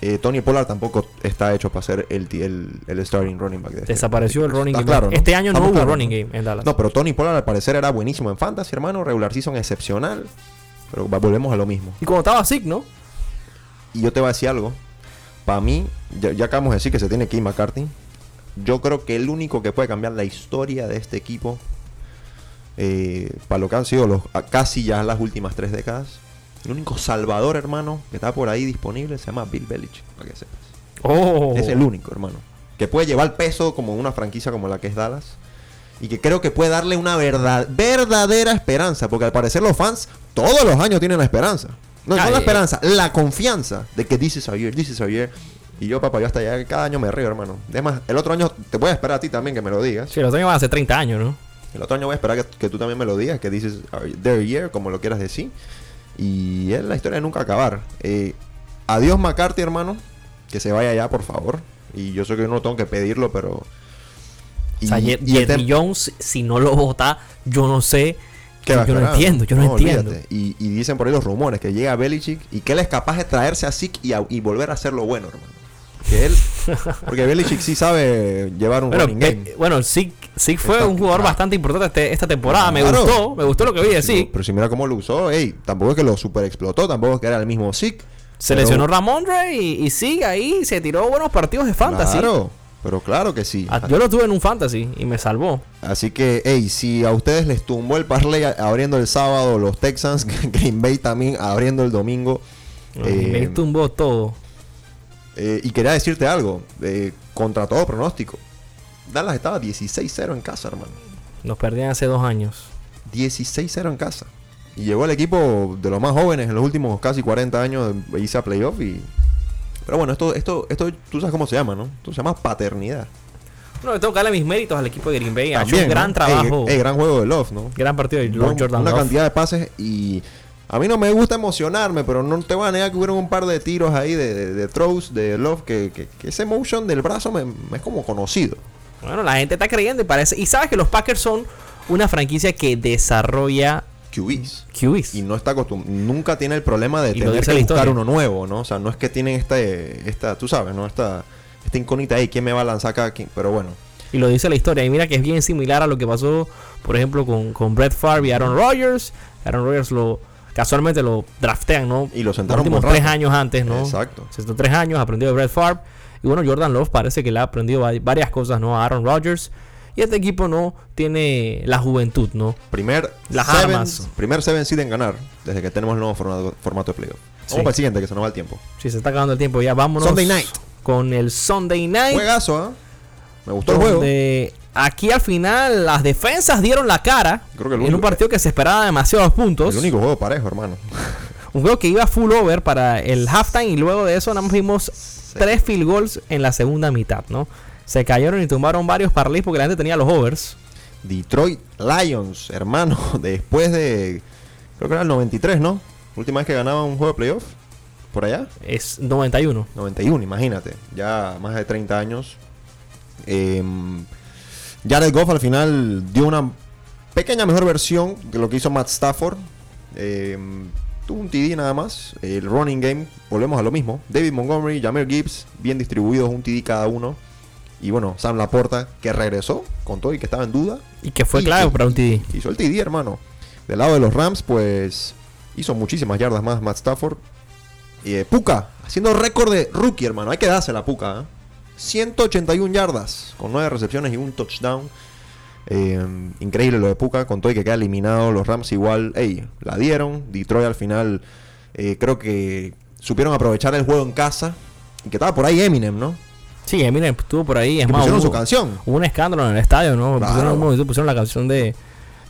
Eh, Tony Pollard tampoco está hecho para ser el, el, el starting running back. De este Desapareció el running game. claro, ¿no? Este año no Estamos hubo running game en Dallas. No, pero Tony Pollard al parecer era buenísimo en fantasy, hermano. Regular season excepcional. Pero volvemos a lo mismo. Y cuando estaba sick, ¿no? Y yo te voy a decir algo. Para mí, ya, ya acabamos de decir que se tiene que ir McCarthy. Yo creo que el único que puede cambiar la historia de este equipo, eh, para lo que han sido los, casi ya las últimas tres décadas, el único salvador, hermano, que está por ahí disponible se llama Bill Belichick, para que sepas. Oh. Es el único, hermano. Que puede llevar peso como una franquicia como la que es Dallas. Y que creo que puede darle una verdad, verdadera esperanza. Porque al parecer los fans todos los años tienen la esperanza. No, no Ay, la eh. esperanza, la confianza de que this is our year, this is our year. Y yo, papá, yo hasta allá cada año me río, hermano. Además, el otro año te voy a esperar a ti también que me lo digas. Sí, los años van a ser 30 años, ¿no? El otro año voy a esperar que, que tú también me lo digas, que dices their year, como lo quieras decir. Y es la historia de nunca acabar. Eh, adiós McCarthy, hermano. Que se vaya ya, por favor. Y yo sé que yo no tengo que pedirlo, pero... o sea, y el Jones, si no lo vota, yo no sé. ¿Qué va a yo no entiendo, yo no, entiendo. Y, y dicen por ahí los rumores que llega Belichick y que él es capaz de traerse a Zeke y, a- y volver a hacerlo bueno, hermano. Que él... porque Belichick sí sabe llevar un Bueno, running game. eh, bueno, sí, sí fue Está un jugador claro. bastante importante este- esta temporada. Me gustó, me gustó lo que vi de sí. Pero si mira cómo lo usó, ey, tampoco es que lo super explotó, tampoco es que era el mismo Zeke. Se pero- lesionó Ramondre y, y sigue ahí. Se tiró buenos partidos de fantasy. Claro, pero claro que sí. Ah, Yo lo tuve en un fantasy y me salvó. Así que, hey, si a ustedes les tumbó el parlay abriendo el sábado, los Texans, Green Bay también abriendo el domingo. eh, me tumbó todo. eh, y quería decirte algo, eh, contra todo pronóstico. Dallas estaba 16-0 en casa, hermano. Nos perdían hace dos años. 16-0 en casa. Y llegó el equipo de los más jóvenes en los últimos casi 40 años, hice a playoff y... Pero bueno, esto, esto, esto, tú sabes cómo se llama, ¿no? Esto se llama paternidad. No, le tengo que darle mis méritos al equipo de Green Bay. Ha hecho También, un gran ¿no? trabajo. Ey, ey, gran juego de Love, ¿no? gran partido de Lord Jordan una Love. cantidad de pases y a mí no me gusta emocionarme, pero no te voy a negar que hubieron un par de tiros ahí de, de, de throws de Love que, que- que ese motion del brazo me, me es como conocido. Bueno, la gente está creyendo y parece. Y sabes que los Packers son una franquicia que desarrolla QBs. QBs. Y no está acostum- nunca tiene el problema de Y tener que buscar historia. uno nuevo, ¿no? O sea, no es que tienen esta, eh, esta tú sabes, ¿no? Esta, esta incógnita ahí, ¿quién me va a lanzar acá? ¿Quién? Pero bueno, Y lo dice la historia. Y mira que es bien similar a lo que pasó, por ejemplo, con, con Brett Favre y Aaron Rodgers. Aaron Rodgers lo casualmente lo draftean, ¿no? Y lo Los sentaron últimos por tres años antes, ¿no? Exacto. Se sentó tres años, aprendió de Brett Favre. Y bueno, Jordan Love parece que le ha aprendido va- varias cosas, ¿no? A Aaron Rodgers. Y este equipo no tiene la juventud, ¿no? primer Las seven, armas. primer seven seed en ganar desde que tenemos el nuevo formato, formato de playoff. Vamos Sí. para el siguiente, que se nos va el tiempo. Si se está acabando el tiempo ya, vámonos. Sunday night. Con el Sunday Night. Juegazo, ¿ah? Me gustó el juego. aquí al final las defensas dieron la cara Creo que el en único- un partido que se esperaba demasiados puntos. El único juego parejo, hermano. Un juego que iba full over para el halftime y luego de eso nada más vimos tres field goals en la segunda mitad, ¿no? Se cayeron y tumbaron varios parlays porque la gente tenía los overs. Detroit Lions, hermano, después de. Creo que era el 93, ¿no? Última vez que ganaba un juego de playoff. por allá. Es 91. 91, imagínate. Ya más de 30 años. Eh, Jared Goff al final dio una pequeña mejor versión de lo que hizo Matt Stafford. Eh, tuvo un TD nada más. El running game, volvemos a lo mismo. David Montgomery, Jameer Gibbs, bien distribuidos, un TD cada uno. Y bueno, Sam Laporta, que regresó con todo y que estaba en duda. Y que fue clave para un TD. Hizo el TD, hermano. Del lado de los Rams, pues hizo muchísimas yardas más Matt Stafford. Y eh, Puka, haciendo récord de rookie, hermano. Hay que darse la Puka. ¿eh? 181 yardas, con 9 recepciones y un touchdown. Eh, increíble lo de Puka, con todo y que queda eliminado. Los Rams igual, ey, la dieron. Detroit al final, eh, creo que supieron aprovechar el juego en casa. Y que estaba por ahí Eminem, ¿no? Sí, Eminem estuvo por ahí. Es Que más, pusieron hubo, su canción. hubo un escándalo en el estadio, ¿no? Claro. Pusieron, la canción de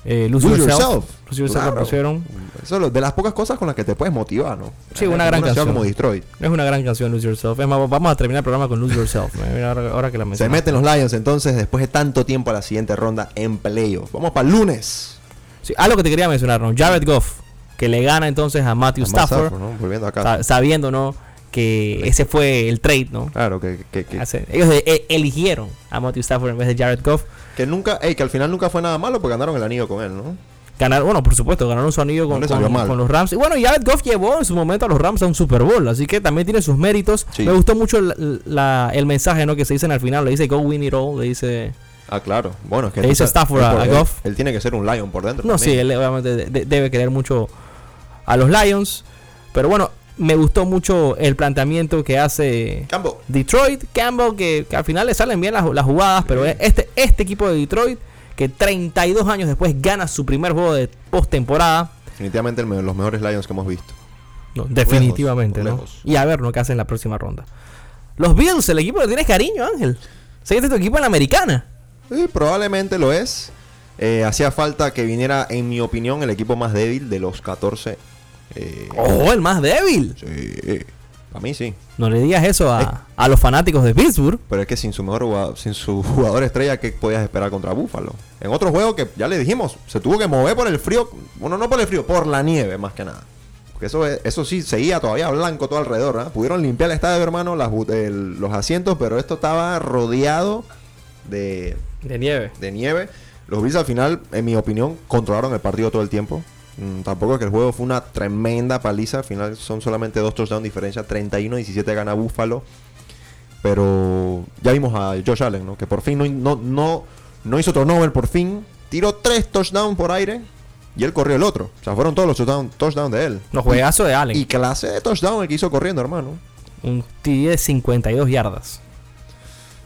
eh, Lose, Lose Yourself. Yourself. Lose Yourself la pusieron. Eso es de las pocas cosas con las que te puedes motivar, ¿no? Sí, una gran canción. como Detroit. Es una gran canción, Lose Yourself. Es más, vamos a terminar el programa con Lose Yourself. Ahora, ahora que la Se meten los Lions entonces después de tanto tiempo a la siguiente ronda en playoff. Vamos para el lunes. Sí, algo que te quería mencionar, ¿no? Jared Goff, que le gana entonces a Matthew A Stafford, Stafford, ¿no? Volviendo acá. sa- sabiendo, ¿no? Que ese fue el trade, ¿no? Claro, que, que, que, ellos e- e- eligieron a Matthew Stafford en vez de Jared Goff. que nunca, ey, que al final nunca fue nada malo porque ganaron el anillo con él, ¿no? Ganaron, bueno, por supuesto, ganaron su anillo con, No los Rams. Y bueno, Jared Goff llevó en su momento a los Rams a un Super Bowl, así que también tiene sus méritos. Sí. Me gustó mucho la- la- el mensaje ¿no? que se dice al final, le dice Go win it all, le dice... Ah, claro. Bueno, es que Le entonces, Stafford a- por- a él- Goff. Él, tiene que ser un Lion por dentro. No, sí, él obviamente de- de- debe querer mucho a los Lions, pero bueno, me gustó mucho el planteamiento que hace Campbell. Detroit, Campbell, que, que al final le salen bien las, las jugadas, pero este, este equipo de Detroit, que 32 años después gana su primer juego de postemporada, Definitivamente el los mejores Lions que hemos visto. no, definitivamente, ¿no? lejos. Y a ver lo que hacen en la próxima ronda. Los Bills, el equipo que tienes cariño, Ángel. Sé que este es tu equipo en la americana. Sí, probablemente lo es. Eh, hacía falta que viniera, en mi opinión, el equipo más débil de los 14. Eh, Oh, el más débil. Sí, a mí sí. No le digas eso Eh. a, a los fanáticos de Pittsburgh. Pero es que sin su mejor jugador, sin su jugador estrella, ¿qué podías esperar contra Búfalo? En otro juego que ya le dijimos, se tuvo que mover por el frío. Bueno, no por el frío, por la nieve, más que nada. Porque eso, es- eso sí, seguía todavía blanco todo alrededor. ¿ah? Pudieron limpiar el estadio, hermano, las bu- el- los asientos, pero esto estaba rodeado de, De nieve. de nieve. Los Bills al final, en mi opinión, controlaron el partido todo el tiempo. Mm, tampoco es que el juego fue una tremenda paliza. Al final son solamente dos touchdowns de diferencia. 31-17 gana Buffalo. Pero ya vimos a Josh Allen, ¿no? Que por fin no, no, no, no hizo turnover, por fin. Tiró tres touchdowns por aire. Y él corrió el otro. O sea, fueron todos los touchdown- touchdowns de él. Los juegazos de Allen. Y clase de touchdown el que hizo corriendo, hermano. Un TD de 52 yardas.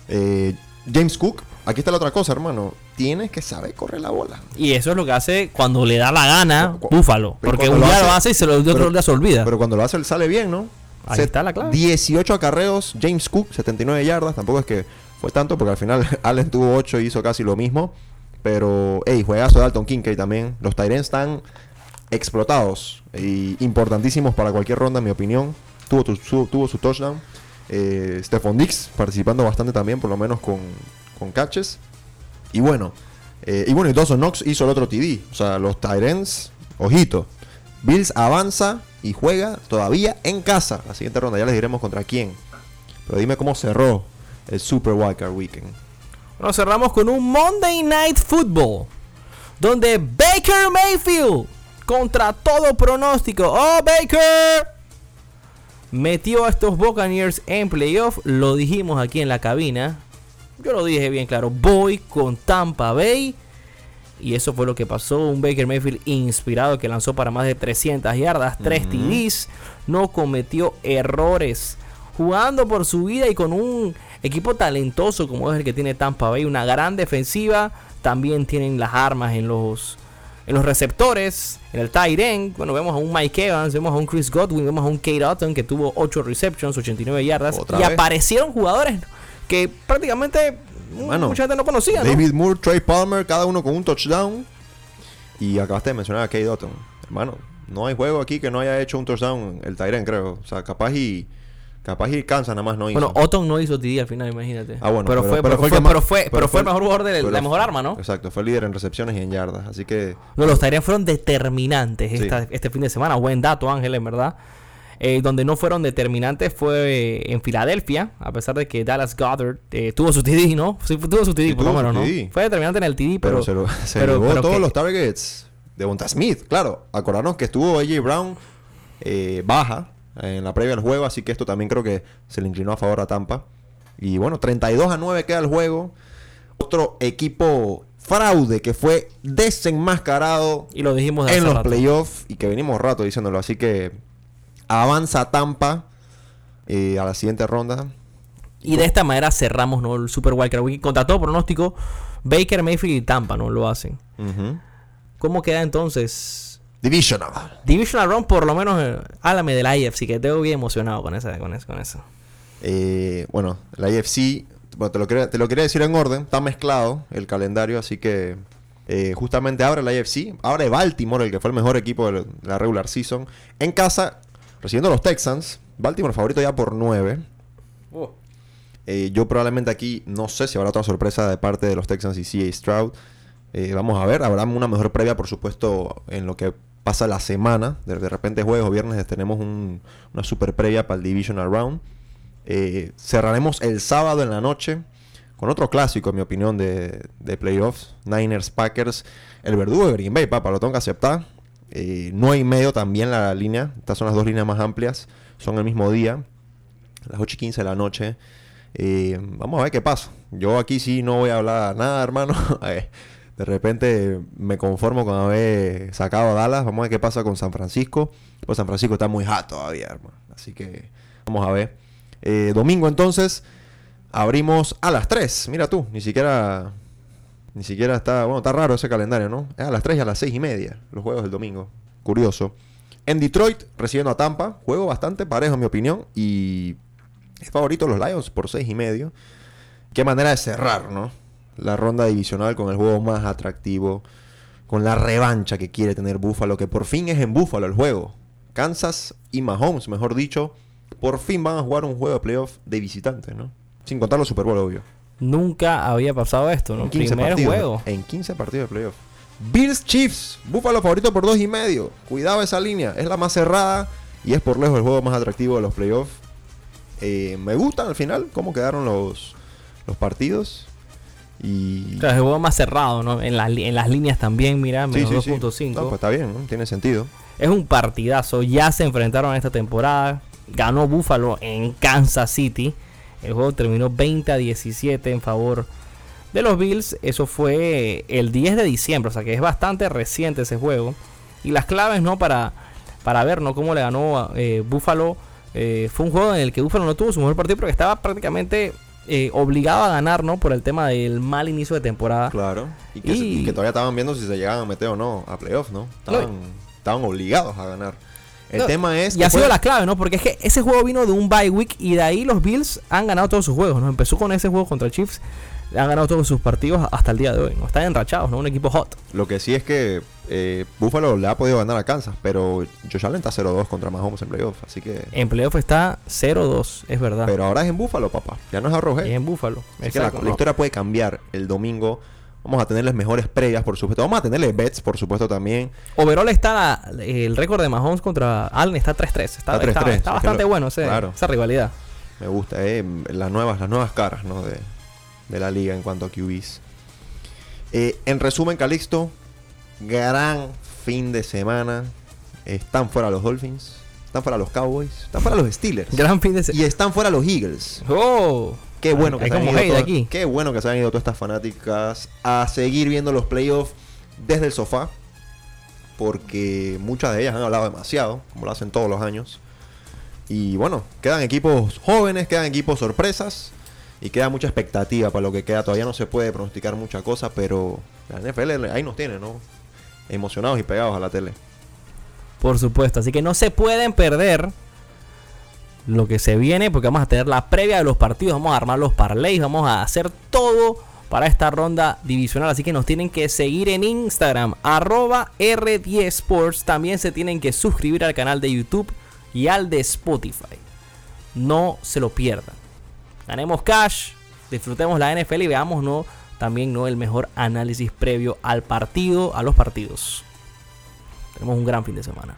Eh, James Cook, aquí está la otra cosa, hermano. Tienes que saber correr la bola. Y eso es lo que hace cuando le da la gana Cu- Búfalo. Porque un día lo hace- hace y se lo, de otro día se olvida. Pero cuando lo hace, él sale bien, ¿no? Ahí Se- está la clave. 18 acarreos, James Cook, 79 yardas. Tampoco es que fue tanto, porque al final Allen tuvo 8 y hizo casi lo mismo. Pero, hey, juegazo de Dalton Kincaid también. Los Tyrants están explotados y importantísimos para cualquier ronda, en mi opinión. Tuvo, tu- su, tuvo su touchdown. Eh, Stephon Dix participando bastante también, por lo menos con, con catches. Y bueno, eh, y bueno, y Dawson Knox hizo el otro TD. O sea, los Tyrants, ojito. Bills avanza y juega todavía en casa. La siguiente ronda, ya les diremos contra quién. Pero dime cómo cerró el Super Wildcard Weekend. Nos cerramos con un Monday Night Football. Donde Baker Mayfield, contra todo pronóstico, ¡Oh Baker! Metió a estos Buccaneers en playoff. Lo dijimos aquí en la cabina. Yo lo dije bien claro. Voy con Tampa Bay. Y eso fue lo que pasó. Un Baker Mayfield inspirado que lanzó para más de 300 yardas, 3 TDs. No cometió errores. Jugando por su vida y con un equipo talentoso como es el que tiene Tampa Bay. Una gran defensiva. También tienen las armas en los, en los receptores. En el tight end. Bueno, vemos a un Mike Evans, vemos a un Chris Godwin, vemos a un Kate Otton que tuvo 8 receptions, 89 yardas. Y vez. aparecieron jugadores que prácticamente Bueno, mucha gente no conocía. ¿no? David Moore, Trey Palmer, cada uno con un touchdown. Y acabaste de mencionar a Kate Dotton. Hermano, no hay juego aquí que no haya hecho un touchdown el Tyrant, creo. O sea, capaz y. Capaz y cansa, nada más no hizo. Bueno, Otton no hizo TD al final, imagínate. Ah, bueno, pero, fue, pero, el fue, que más- pero fue, pero fue el mejor jugador de pero la mejor fue- arma, ¿no? Exacto, fue el líder en recepciones y en yardas. Así que. No, los Tyrants fueron determinantes Sí. esta- este fin de semana. Buen dato, Ángel, en verdad. Eh, donde no fueron determinantes fue en Filadelfia, a pesar de que Dallas Goddard eh, tuvo su TD, ¿no? Sí, tuvo su TD, Sí, por lo menos, ¿no? Fue determinante en el TD, pero. Pero, se, lo, se pero- llevó pero todos que- los targets de Bonta Smith, claro. Acordarnos que estuvo AJ Brown eh, baja en la previa del juego, así que esto también creo que se le inclinó a favor a Tampa. Y bueno, 32 a 9 queda el juego. Otro equipo fraude que fue desenmascarado Y lo dijimos de en los playoffs y que venimos rato diciéndolo. Así que avanza Tampa eh, a la siguiente ronda. Y de esta manera cerramos ¿no? el Super Wildcard Weekend. Contra todo pronóstico, Baker, Mayfield y Tampa no lo hacen. ¿Cómo queda entonces? Divisional. Divisional Round, por lo menos, eh, háblame del IFC, que tengo bien emocionado con esa, con eso, con eso. Eh, bueno, la IFC, bueno, te, lo quería, te lo quería decir en orden, está mezclado el calendario, así que eh, justamente abre la IFC, abre Baltimore, el que fue el mejor equipo de la regular season, en casa, recibiendo a los Texans, Baltimore favorito ya por 9. Eh, yo probablemente aquí no sé si habrá otra sorpresa de parte de los Texans y CA Stroud. Eh, vamos a ver, habrá una mejor previa, por supuesto, en lo que pasa la semana. De, de repente, jueves o viernes tenemos un- una super previa para el Divisional Round. Eh, cerraremos el sábado en la noche con otro clásico, en mi opinión, de, de playoffs. Niners Packers. El verdugo de Green Bay, papá, lo tengo que aceptar. Eh, no hay medio también la línea. Estas son las dos líneas más amplias. Son el mismo día. Las 8 y 15 de la noche. Eh, vamos a ver qué pasa. Yo aquí sí no voy a hablar nada, hermano. Eh, de repente me conformo con haber sacado a Dallas. Vamos a ver qué pasa con San Francisco. Pues San Francisco está muy hot todavía, hermano. Así que vamos a ver. Eh, domingo entonces abrimos a las 3. Mira tú, ni siquiera... Ni siquiera está... Bueno, está raro ese calendario, ¿no? Es a las 3 y a las 6 y media. Los juegos del domingo. Curioso. En Detroit, recibiendo a Tampa. Juego bastante parejo, en mi opinión. Y es favorito los Lions por 6 y medio. Qué manera de cerrar, ¿no? La ronda divisional con el juego más atractivo. Con la revancha que quiere tener Buffalo. Que por fin es en Buffalo el juego. Kansas y Mahomes, mejor dicho. Por fin van a jugar un juego de playoff de visitantes, ¿no? Sin contar los Super Bowl, obvio. Nunca había pasado esto, ¿no? En 15 Primer partidos. juego. En 15 partidos de playoff. Bills Chiefs. Buffalo favorito por 2 y medio. Cuidado esa línea. Es la más cerrada. Y es por lejos el juego más atractivo de los playoffs. Eh, me gustan al final cómo quedaron los, los partidos. Y. Claro, es el juego más cerrado, ¿no? En, las li- en las líneas también, mira, menos sí, sí. 2.5. No, pues está bien, ¿no? tiene sentido. Es un partidazo. Ya se enfrentaron esta temporada. Ganó Buffalo en Kansas City. El juego terminó 20 a 17 en favor de los Bills. Eso fue el 10 de diciembre. O sea que es bastante reciente ese juego. Y las claves, ¿no? Para, para ver, ¿no? Cómo le ganó eh, Buffalo. Eh, fue un juego en el que Buffalo no tuvo su mejor partido porque estaba prácticamente eh, obligado a ganar, ¿no? Por el tema del mal inicio de temporada. Claro. Y que, se- Y- y que todavía estaban viendo si se llegaban a meter o no a playoffs, ¿no? Estaban, estaban obligados a ganar. El No, tema es. Y que ha sido la clave, ¿no? Porque es que ese juego vino de un bye week y de ahí los Bills han ganado todos sus juegos, ¿no? Empezó con ese juego contra Chiefs, han ganado todos sus partidos hasta el día de hoy, ¿no? Están enrachados, ¿no? Un equipo hot. Lo que sí es que eh, Buffalo le ha podido ganar a Kansas, pero Josh Allen está 0-2 contra Mahomes en playoff, así que... En playoff está 0-2, es verdad. Pero ahora es en Buffalo, papá. Ya no es Arrowhead. Es en Buffalo. Así que la, historia puede cambiar el domingo. Vamos a tenerles mejores previas, por supuesto. Vamos a tenerles bets, por supuesto, también. Overall está el récord de Mahomes contra Allen está 3-3. Está, Está 3-3, está- está es que bastante lo- bueno ese- claro. esa rivalidad. Me gusta, eh, las nuevas, las nuevas caras, ¿no? De, de la liga en cuanto a QBs. Eh, en resumen, Calixto, gran fin de semana. Están fuera los Dolphins, están fuera los Cowboys, están fuera los Steelers. Gran fin de semana. Y están fuera los Eagles. ¡Oh! Qué bueno que se han ido hate todas- aquí. Qué bueno que se han ido todas estas fanáticas a seguir viendo los playoffs desde el sofá. Porque muchas de ellas han hablado demasiado, como lo hacen todos los años. Y bueno, quedan equipos jóvenes, quedan equipos sorpresas. Y queda mucha expectativa para lo que queda. Todavía no se puede pronosticar mucha cosa, pero la NFL ahí nos tiene, ¿no? Emocionados y pegados a la tele. Por supuesto, así que no se pueden perder lo que se viene porque vamos a tener la previa de los partidos, vamos a armar los parlays, vamos a hacer todo para esta ronda divisional, así que nos tienen que seguir en Instagram arroba R10 Sports, también se tienen que suscribir al canal de YouTube y al de Spotify. No se lo pierdan. Ganemos cash, disfrutemos la NFL y veamos ¿no? también ¿no? el mejor análisis previo al partido, a los partidos. Tenemos un gran fin de semana.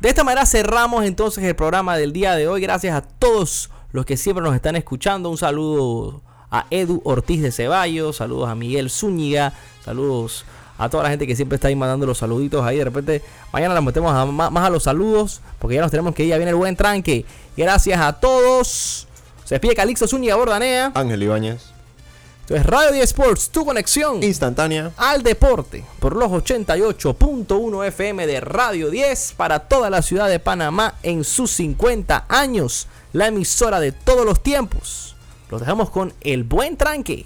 De esta manera cerramos entonces el programa del día de hoy. Gracias a todos los que siempre nos están escuchando. Un saludo a Edu Ortiz de Ceballos, saludos a Miguel Zúñiga, saludos a toda la gente que siempre está ahí mandando los saluditos ahí. De repente, mañana la metemos más, a los saludos, porque ya nos tenemos que ir, ya viene el buen tranque. Gracias a todos. Se despide Calixto Zúñiga Bordanea. Ángel Ibáñez. Entonces, Radio 10 Sports, tu conexión instantánea al deporte por los 88.1 FM de Radio 10 para toda la ciudad de Panamá en sus 50 años. La emisora de todos los tiempos. Los dejamos con el buen tranque.